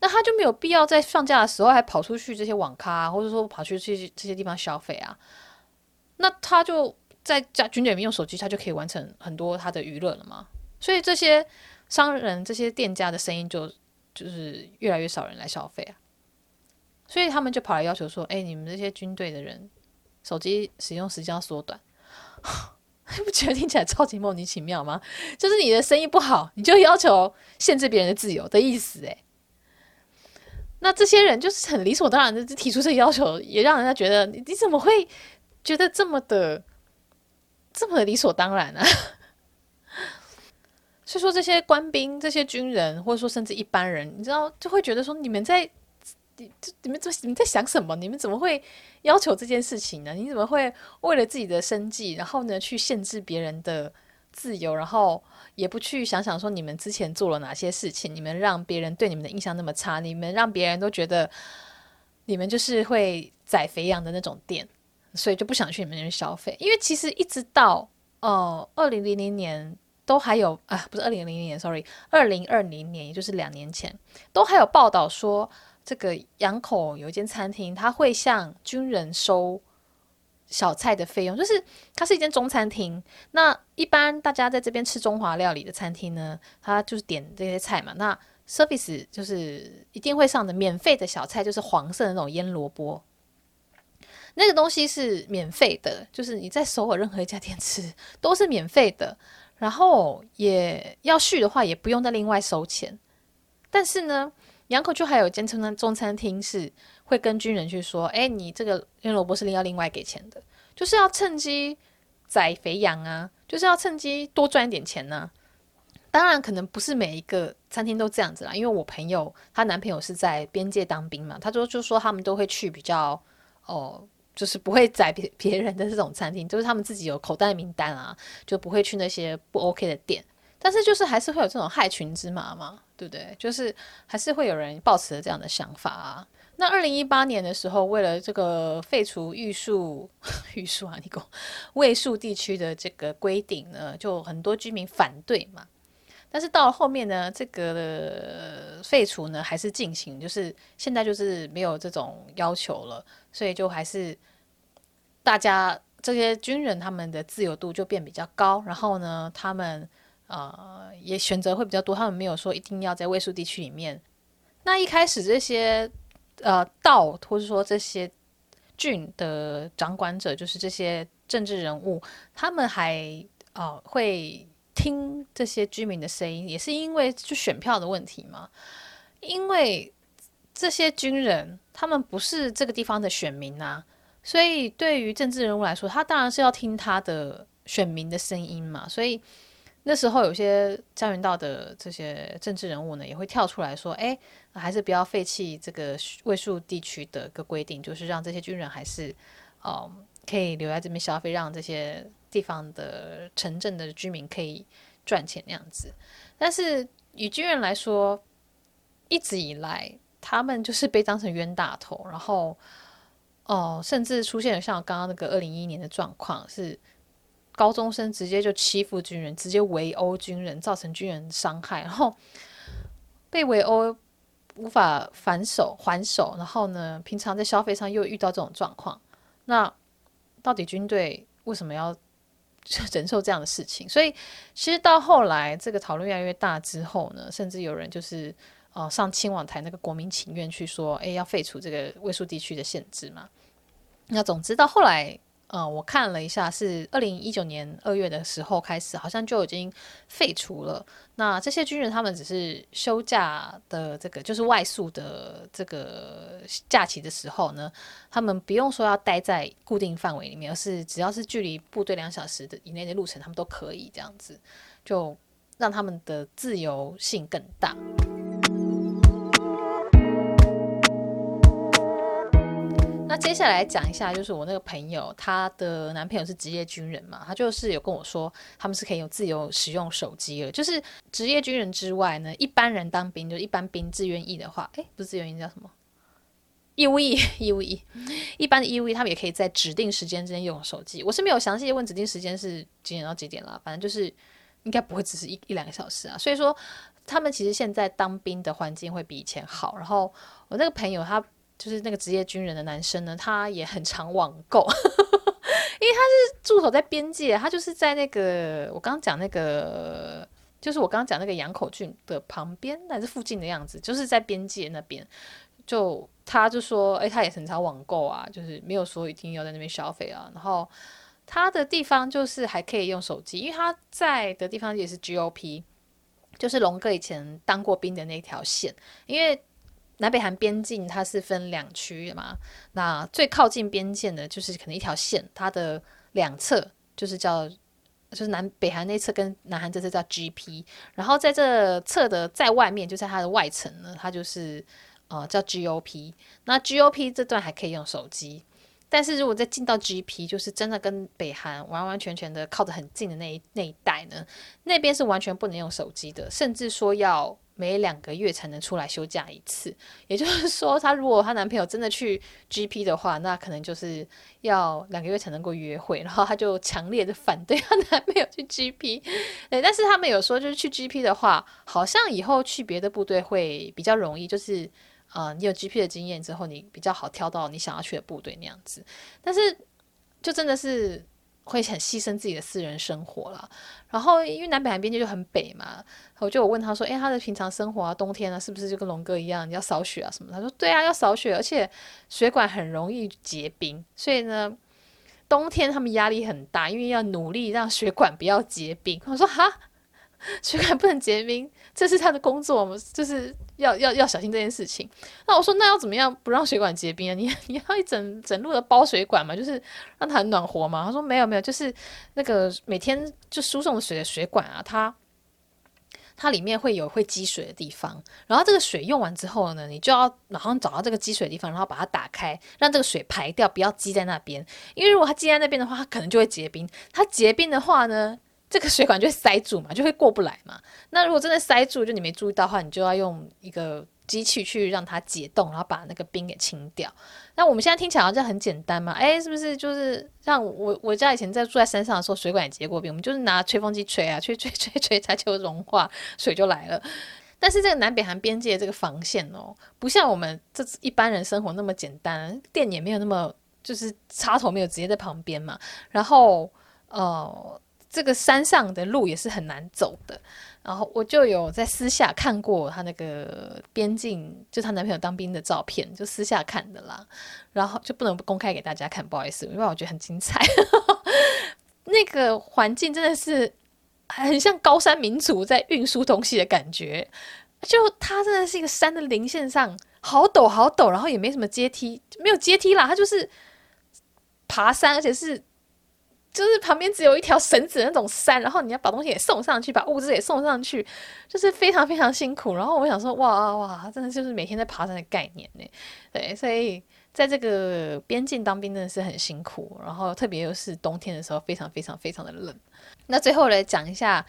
那他就没有必要在放假的时候还跑出去这些网咖，或者说跑去这些这些地方消费啊。那他就在家军队里面用手机，他就可以完成很多他的娱乐了嘛。所以这些商人、这些店家的生意就就是越来越少人来消费啊。所以他们就跑来要求说：“哎，你们这些军队的人，手机使用时间要缩短。[laughs] ”你不觉得听起来超级莫名其妙吗？就是你的生意不好，你就要求限制别人的自由的意思诶。那这些人就是很理所当然的提出这要求，也让人家觉得你你怎么会觉得这么的这么理所当然呢、啊？[laughs] 所以说这些官兵、这些军人，或者说甚至一般人，你知道就会觉得说你们在你你们在你们在想什么？你们怎么会要求这件事情呢？你怎么会为了自己的生计，然后呢去限制别人的自由，然后？也不去想想说你们之前做了哪些事情，你们让别人对你们的印象那么差，你们让别人都觉得你们就是会宰肥羊的那种店，所以就不想去你们那边消费。因为其实一直到哦二零零零年都还有啊，不是二零零零年，sorry，二零二零年，也就是两年前，都还有报道说这个洋口有一间餐厅，他会向军人收。小菜的费用，就是它是一间中餐厅。那一般大家在这边吃中华料理的餐厅呢，他就是点这些菜嘛。那 service 就是一定会上的免费的小菜，就是黄色的那种腌萝卜。那个东西是免费的，就是你在首尔任何一家店吃都是免费的。然后也要续的话，也不用再另外收钱。但是呢，羊口就还有一间中餐中餐厅是。会跟军人去说：“哎，你这个腌萝卜是另要另外给钱的，就是要趁机宰肥羊啊，就是要趁机多赚一点钱呢、当然，可能不是每一个餐厅都这样子啦，因为我朋友她男朋友是在边界当兵嘛，他就就说他们都会去比较哦，就是不会宰别别人的这种餐厅，就是他们自己有口袋名单啊，就不会去那些不 OK 的店。但是就是还是会有这种害群之马嘛，对不对？就是还是会有人抱持这样的想法啊。”那二零一八年的时候，为了这个废除玉树 [laughs] 玉树啊，你讲卫戍地区的这个规定呢，就很多居民反对嘛。但是到了后面呢，这个废除呢还是进行，就是现在就是没有这种要求了，所以就还是大家这些军人他们的自由度就变比较高，然后呢，他们呃也选择会比较多，他们没有说一定要在卫戍地区里面。那一开始这些。呃，道或者说这些郡的掌管者，就是这些政治人物，他们还呃会听这些居民的声音，也是因为就选票的问题嘛。因为这些军人他们不是这个地方的选民啊，所以对于政治人物来说，他当然是要听他的选民的声音嘛，所以那时候有些江原道的这些政治人物呢，也会跳出来说：“哎，还是不要废弃这个卫戍地区的个规定，就是让这些军人还是哦、呃、可以留在这边消费，让这些地方的城镇的居民可以赚钱那样子。”但是以军人来说，一直以来他们就是被当成冤大头，然后哦、甚至出现了像刚刚那个二零一一年的状况是。高中生直接就欺负军人，直接围殴军人，造成军人伤害，然后被围殴无法反手还手，然后呢，平常在消费上又遇到这种状况，那到底军队为什么要 [laughs] 忍受这样的事情？所以其实到后来这个讨论越来越大之后呢，甚至有人就是呃上青网台那个国民请愿去说，哎，要废除这个卫戍地区的限制嘛。那总之到后来。嗯，我看了一下，是二零一九年二月的时候开始，好像就已经废除了。那这些军人他们只是休假的这个，就是外宿的这个假期的时候呢，他们不用说要待在固定范围里面，而是只要是距离部队两小时的以内的路程，他们都可以这样子，就让他们的自由性更大。那接下来讲一下，就是我那个朋友，她的男朋友是职业军人嘛，他就是有跟我说，他们是可以有自由使用手机的。就是职业军人之外呢，一般人当兵，就一般兵自愿役的话，诶，不是自愿役叫什么？义务役，义务役，一般的义务役，他们也可以在指定时间之间用手机。我是没有详细问指定时间是几点到几点啦，反正就是应该不会只是一一两个小时啊。所以说，他们其实现在当兵的环境会比以前好。然后我那个朋友他。就是那个职业军人的男生呢，他也很常网购，[laughs] 因为他是驻守在边界，他就是在那个我刚刚讲那个，就是我刚刚讲那个羊口郡的旁边还是附近的样子，就是在边界那边。就他就说，哎，他也很常网购啊，就是没有说一定要在那边消费啊。然后他的地方就是还可以用手机，因为他在的地方也是 GOP，就是龙哥以前当过兵的那条线，因为。南北韩边境它是分两区的嘛，那最靠近边界的就是可能一条线，它的两侧就是叫就是南北韩那侧跟南韩这侧叫 GP，然后在这侧的在外面就在它的外层呢，它就是呃叫 GOP，那 GOP 这段还可以用手机，但是如果再进到 GP，就是真的跟北韩完完全全的靠得很近的那一那一带呢，那边是完全不能用手机的，甚至说要。每两个月才能出来休假一次，也就是说，她如果她男朋友真的去 GP 的话，那可能就是要两个月才能够约会。然后她就强烈的反对她男朋友去 GP。[laughs] 对，但是他们有说，就是去 GP 的话，好像以后去别的部队会比较容易，就是呃，你有 GP 的经验之后，你比较好挑到你想要去的部队那样子。但是就真的是。会很牺牲自己的私人生活了，然后因为南北韩边界就很北嘛，我就有问他说：“诶，他的平常生活啊，冬天啊，是不是就跟龙哥一样，你要扫雪啊什么？”他说：“对啊，要扫雪，而且水管很容易结冰，所以呢，冬天他们压力很大，因为要努力让水管不要结冰。”我说：“哈。[laughs] ”水管不能结冰，这是他的工作，我们就是要要要小心这件事情。那我说，那要怎么样不让水管结冰啊？你 [laughs] 你要一整整路的包水管嘛，就是让它很暖和嘛。他说没有没有，就是那个每天就输送水的水管啊，它它里面会有会积水的地方，然后这个水用完之后呢，你就要马上找到这个积水的地方，然后把它打开，让这个水排掉，不要积在那边。因为如果它积在那边的话，它可能就会结冰。它结冰的话呢，这个水管就会塞住嘛，就会过不来嘛。那如果真的塞住，就你没注意到的话，你就要用一个机器去让它解冻，然后把那个冰给清掉。那我们现在听起来好像很简单嘛，哎，是不是？就是像我我家以前在住在山上的时候，水管也结过冰，我们就是拿吹风机吹啊，吹吹吹吹，它就融化，水就来了。但是这个南北韩边界这个防线哦，不像我们这一般人生活那么简单，电也没有那么就是插头没有直接在旁边嘛，然后呃。这个山上的路也是很难走的，然后我就有在私下看过她那个边境，就她男朋友当兵的照片，就私下看的啦，然后就不能公开给大家看，不好意思，因为我觉得很精彩，[laughs] 那个环境真的是很像高山民族在运输东西的感觉，就它真的是一个山的零线上，好陡好陡，然后也没什么阶梯，没有阶梯啦，它就是爬山，而且是。就是旁边只有一条绳子那种山，然后你要把东西也送上去，把物资也送上去，就是非常非常辛苦。然后我想说，哇哇，真的就是每天在爬山的概念呢。对，所以在这个边境当兵真的是很辛苦，然后特别又是冬天的时候，非常非常非常的冷。那最后来讲一下。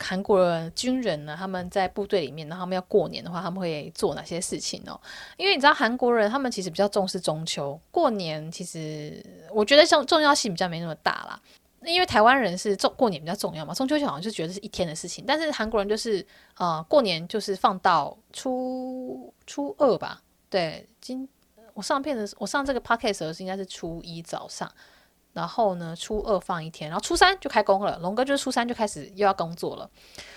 韩国的军人呢，他们在部队里面，然后他们要过年的话，他们会做哪些事情哦？因为你知道韩国人他们其实比较重视中秋过年，其实我觉得像重要性比较没那么大啦。因为台湾人是重过年比较重要嘛，中秋就好像就觉得是一天的事情，但是韩国人就是呃过年就是放到初初二吧？对，今我上片的我上这个 podcast 的时候是应该是初一早上。然后呢，初二放一天，然后初三就开工了。龙哥就是初三就开始又要工作了，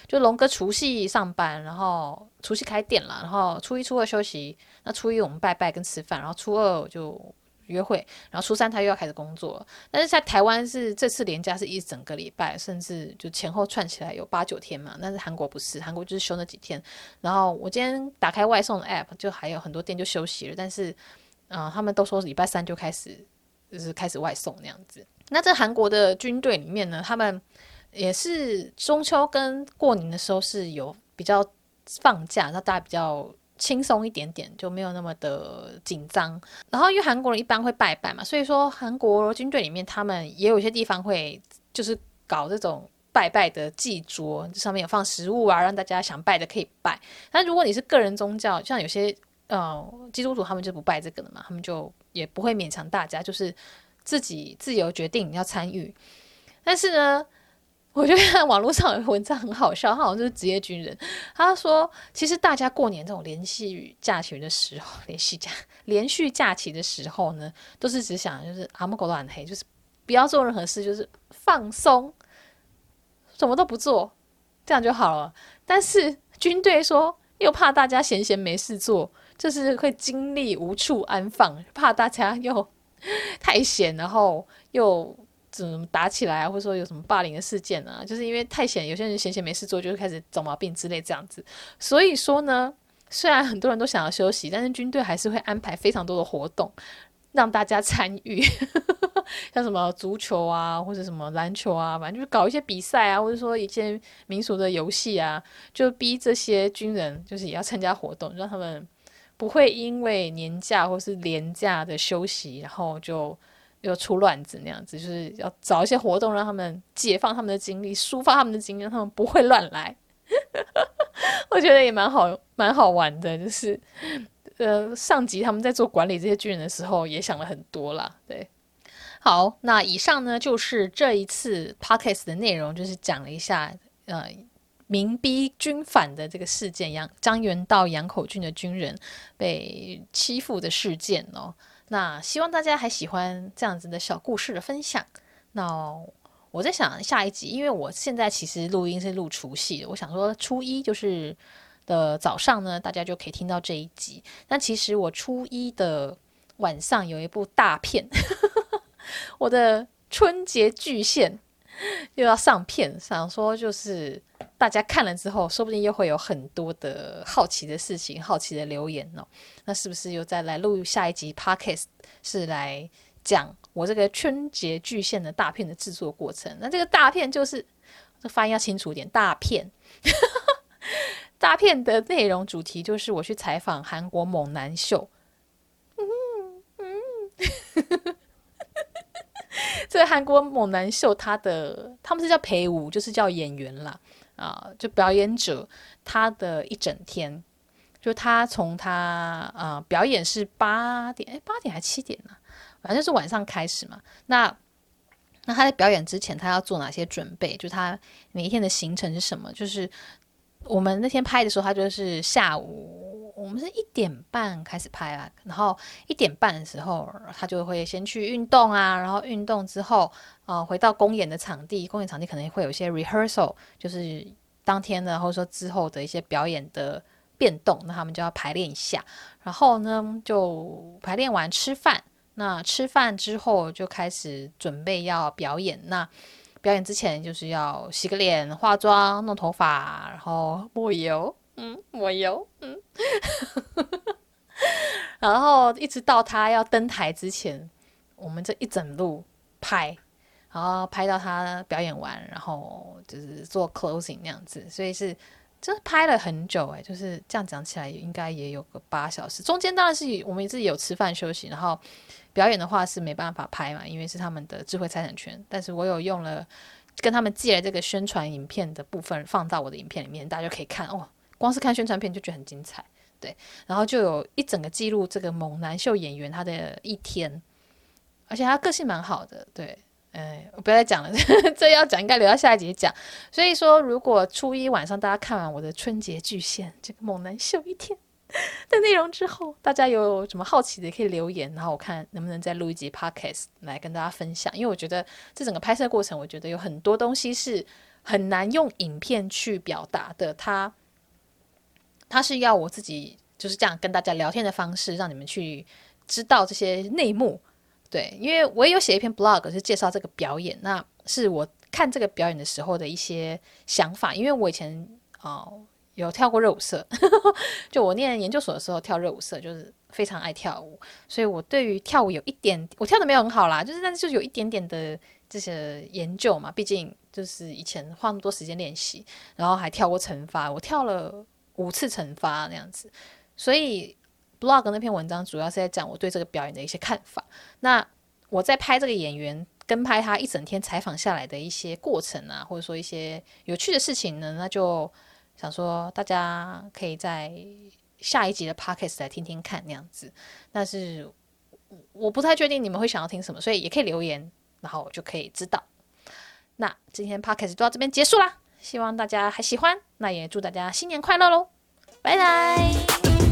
就龙哥除夕上班，然后除夕开店了，然后初一、初二休息。那初一我们拜拜跟吃饭，然后初二就约会，然后初三他又要开始工作。但是在台湾是这次连假是一整个礼拜，甚至就前后串起来有八九天嘛。但是韩国不是，韩国就是休那几天。然后我今天打开外送的 app，就还有很多店就休息了，但是嗯、他们都说礼拜三就开始。就是开始外送那样子。那在韩国的军队里面呢，他们也是中秋跟过年的时候是有比较放假，那大家比较轻松一点点，就没有那么的紧张。然后因为韩国人一般会拜拜嘛，所以说韩国军队里面他们也有一些地方会就是搞这种拜拜的祭桌，上面有放食物啊，让大家想拜的可以拜。但如果你是个人宗教，像有些呃基督徒他们就不拜这个的嘛，他们就。也不会勉强大家，就是自己自由决定要参与。但是呢，我觉得 [laughs] 网络上有文章很好笑，他好像就是职业军人。他说，其实大家过年这种连续假期的时候，连续假连续假期的时候呢，都是只想就是阿木狗乱黑，就是不要做任何事，就是放松，什么都不做，这样就好了。但是军队说，又怕大家闲闲没事做。就是会精力无处安放，怕大家又太闲，然后又怎么打起来，或者说有什么霸凌的事件啊？就是因为太闲，有些人闲闲没事做，就会开始找毛病之类这样子。所以说呢，虽然很多人都想要休息，但是军队还是会安排非常多的活动让大家参与，[laughs] 像什么足球啊，或者什么篮球啊，反正就是搞一些比赛啊，或者说一些民俗的游戏啊，就逼这些军人就是也要参加活动，让他们。不会因为年假或是连假的休息，然后就又出乱子那样子，就是要找一些活动让他们解放他们的精力，抒发他们的精力，让他们不会乱来。[laughs] 我觉得也蛮好，蛮好玩的。就是呃，上级他们在做管理这些军人的时候也想了很多啦。对，好，那以上呢就是这一次 podcast 的内容，就是讲了一下呃。民逼军反的这个事件，杨张元道杨口郡的军人被欺负的事件哦。那希望大家还喜欢这样子的小故事的分享。那我在想下一集，因为我现在其实录音是录除夕的，我想说初一就是的早上呢，大家就可以听到这一集。但其实我初一的晚上有一部大片，我的春节巨献 [laughs] 又要上片，想说就是。大家看了之后，说不定又会有很多的好奇的事情、好奇的留言哦。那是不是又再来录下一集 Podcast，是来讲我这个春节巨献的大片的制作过程？那这个大片就是这发音要清楚一点，大片。[laughs] 大片的内容主题就是我去采访韩国猛男秀。嗯嗯，这个韩国猛男秀，他的他们是叫陪舞，就是叫演员啦。啊，就表演者他的一整天，就他从他啊、表演是八点，哎，八点还七点呢？反正是晚上开始嘛。那那他在表演之前，他要做哪些准备？就他每一天的行程是什么？就是我们那天拍的时候，他就是下午，我们是一点半开始拍啊，然后一点半的时候，他就会先去运动啊，然后运动之后。呃，回到公演的场地，公演场地可能会有一些 rehearsal，就是当天的或者说之后的一些表演的变动，那他们就要排练一下。然后呢，就排练完吃饭，那吃饭之后就开始准备要表演。那表演之前就是要洗个脸、化妆、弄头发，然后抹油，嗯，抹油，嗯，[laughs] 然后一直到他要登台之前，我们这一整路拍。然后拍到他表演完，然后就是做 closing 那样子，所以是就是拍了很久诶，就是这样讲起来应该也有个八小时。中间当然是我们自己有吃饭休息，然后表演的话是没办法拍嘛，因为是他们的智慧财产权。但是我有用了跟他们借了这个宣传影片的部分放到我的影片里面，大家就可以看哦。光是看宣传片就觉得很精彩，对，然后就有一整个记录这个猛男秀演员他的一天，而且他个性蛮好的，对。哎，我不要再讲了，[laughs] 这要讲应该留到下一集讲。所以说，如果初一晚上大家看完我的春节巨献这个猛男秀一天 [laughs] 的内容之后，大家有什么好奇的可以留言，然后我看能不能再录一集 podcast 来跟大家分享。因为我觉得这整个拍摄过程，我觉得有很多东西是很难用影片去表达的。它它是要我自己就是这样跟大家聊天的方式，让你们去知道这些内幕。对，因为我也有写一篇 blog 是介绍这个表演，那是我看这个表演的时候的一些想法。因为我以前哦有跳过热舞社，[laughs] 就我念研究所的时候跳热舞社，就是非常爱跳舞，所以我对于跳舞有一点，我跳的没有很好啦，就是但是就有一点点的这些研究嘛，毕竟就是以前花那么多时间练习，然后还跳过惩罚，我跳了五次惩罚那样子，所以。blog 那篇文章主要是在讲我对这个表演的一些看法。那我在拍这个演员，跟拍他一整天采访下来的一些过程啊，或者说一些有趣的事情呢，那就想说大家可以在下一集的 podcast 来听听看那样子。但是我不太确定你们会想要听什么，所以也可以留言，然后我就可以知道。那今天 podcast 就到这边结束啦，希望大家还喜欢。那也祝大家新年快乐喽，拜拜。